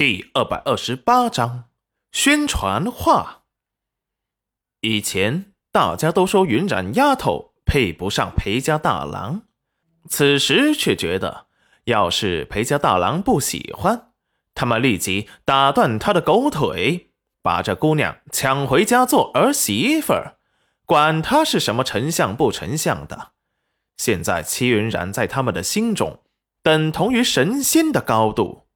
第二百二十八章宣传画。以前大家都说云染丫头配不上裴家大郎，此时却觉得，要是裴家大郎不喜欢，他们立即打断他的狗腿，把这姑娘抢回家做儿媳妇儿，管他是什么丞相不丞相的。现在戚云染在他们的心中，等同于神仙的高度。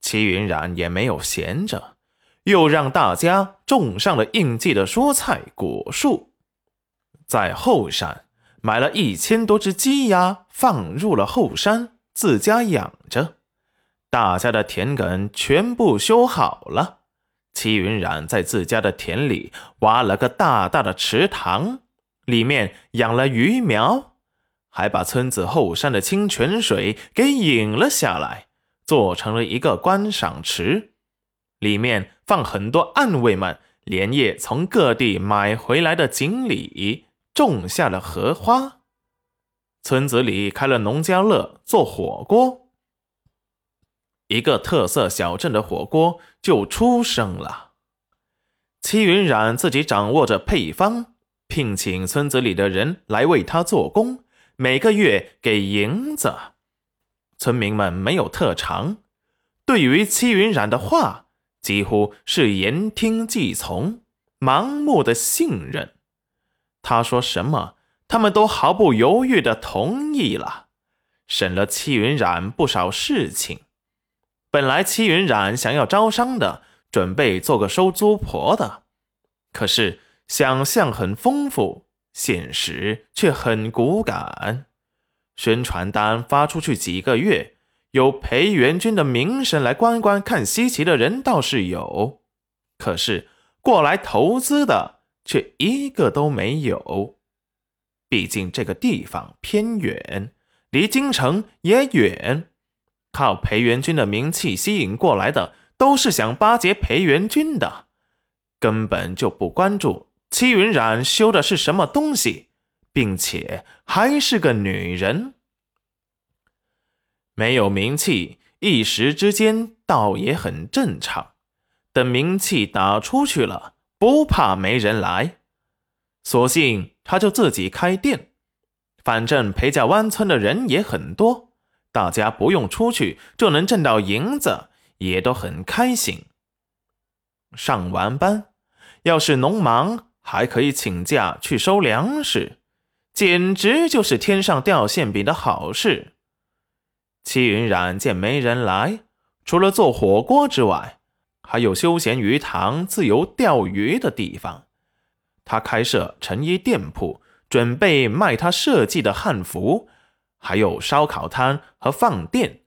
齐云冉也没有闲着，又让大家种上了应季的蔬菜果树，在后山买了一千多只鸡鸭，放入了后山自家养着。大家的田埂全部修好了，齐云冉在自家的田里挖了个大大的池塘，里面养了鱼苗，还把村子后山的清泉水给引了下来。做成了一个观赏池，里面放很多暗卫们连夜从各地买回来的锦鲤，种下了荷花。村子里开了农家乐，做火锅，一个特色小镇的火锅就出生了。戚云染自己掌握着配方，聘请村子里的人来为他做工，每个月给银子。村民们没有特长，对于戚云染的话，几乎是言听计从，盲目的信任。他说什么，他们都毫不犹豫的同意了，省了戚云染不少事情。本来戚云染想要招商的，准备做个收租婆的，可是想象很丰富，现实却很骨感。宣传单发出去几个月，有裴元军的名声来观光看稀奇的人倒是有，可是过来投资的却一个都没有。毕竟这个地方偏远，离京城也远，靠裴元军的名气吸引过来的都是想巴结裴元军的，根本就不关注戚云染修的是什么东西。并且还是个女人，没有名气，一时之间倒也很正常。等名气打出去了，不怕没人来，索性他就自己开店。反正裴家湾村的人也很多，大家不用出去就能挣到银子，也都很开心。上完班，要是农忙，还可以请假去收粮食。简直就是天上掉馅饼的好事。戚云染见没人来，除了做火锅之外，还有休闲鱼塘、自由钓鱼的地方。他开设成衣店铺，准备卖他设计的汉服，还有烧烤摊和饭店。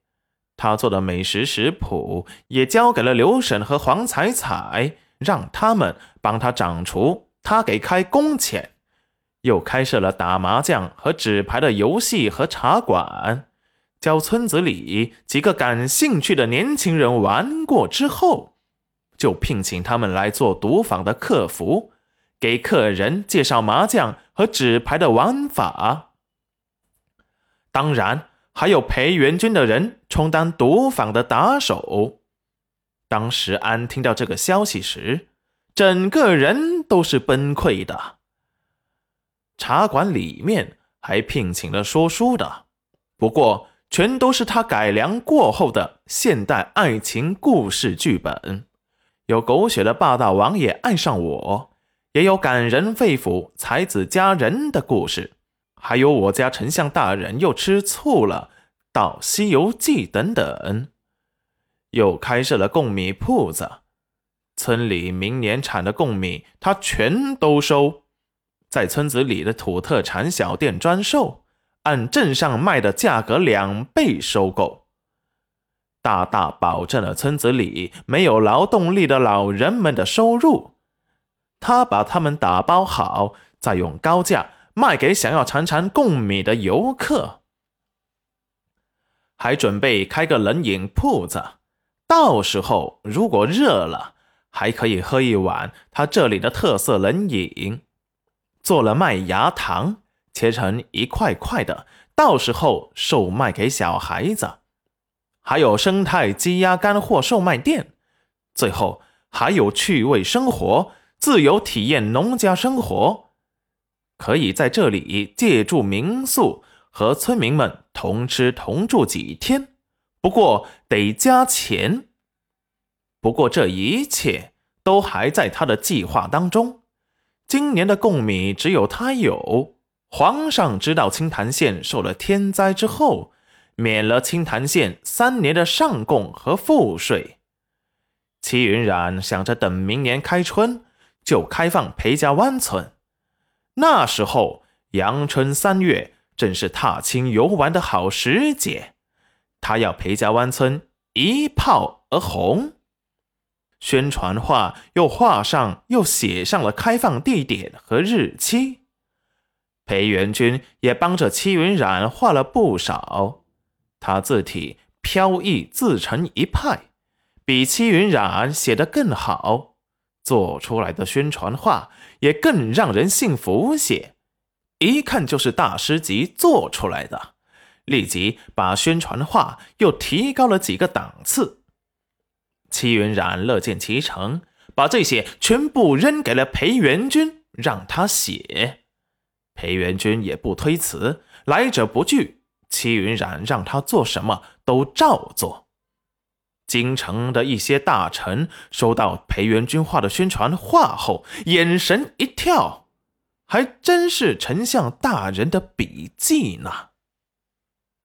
他做的美食食谱也交给了刘婶和黄彩彩，让他们帮他掌厨，他给开工钱。又开设了打麻将和纸牌的游戏和茶馆，教村子里几个感兴趣的年轻人玩过之后，就聘请他们来做赌坊的客服，给客人介绍麻将和纸牌的玩法。当然，还有裴元军的人充当赌坊的打手。当时安听到这个消息时，整个人都是崩溃的。茶馆里面还聘请了说书的，不过全都是他改良过后的现代爱情故事剧本，有狗血的霸道王爷爱上我，也有感人肺腑才子佳人的故事，还有我家丞相大人又吃醋了，到《西游记》等等，又开设了贡米铺子，村里明年产的贡米他全都收。在村子里的土特产小店专售，按镇上卖的价格两倍收购，大大保证了村子里没有劳动力的老人们的收入。他把他们打包好，再用高价卖给想要尝尝贡米的游客。还准备开个冷饮铺子，到时候如果热了，还可以喝一碗他这里的特色冷饮。做了麦芽糖，切成一块块的，到时候售卖给小孩子。还有生态鸡鸭干货售卖店，最后还有趣味生活，自由体验农家生活，可以在这里借住民宿，和村民们同吃同住几天，不过得加钱。不过这一切都还在他的计划当中。今年的贡米只有他有。皇上知道清潭县受了天灾之后，免了清潭县三年的上贡和赋税。齐云染想着等明年开春就开放裴家湾村，那时候阳春三月正是踏青游玩的好时节，他要裴家湾村一炮而红。宣传画又画上又写上了开放地点和日期。裴元君也帮着戚云染画了不少，他字体飘逸自成一派，比戚云染写的更好，做出来的宣传画也更让人信服些，一看就是大师级做出来的，立即把宣传画又提高了几个档次。戚云染乐见其成，把这些全部扔给了裴元君，让他写。裴元君也不推辞，来者不拒。戚云染让他做什么都照做。京城的一些大臣收到裴元君画的宣传画后，眼神一跳，还真是丞相大人的笔迹呢。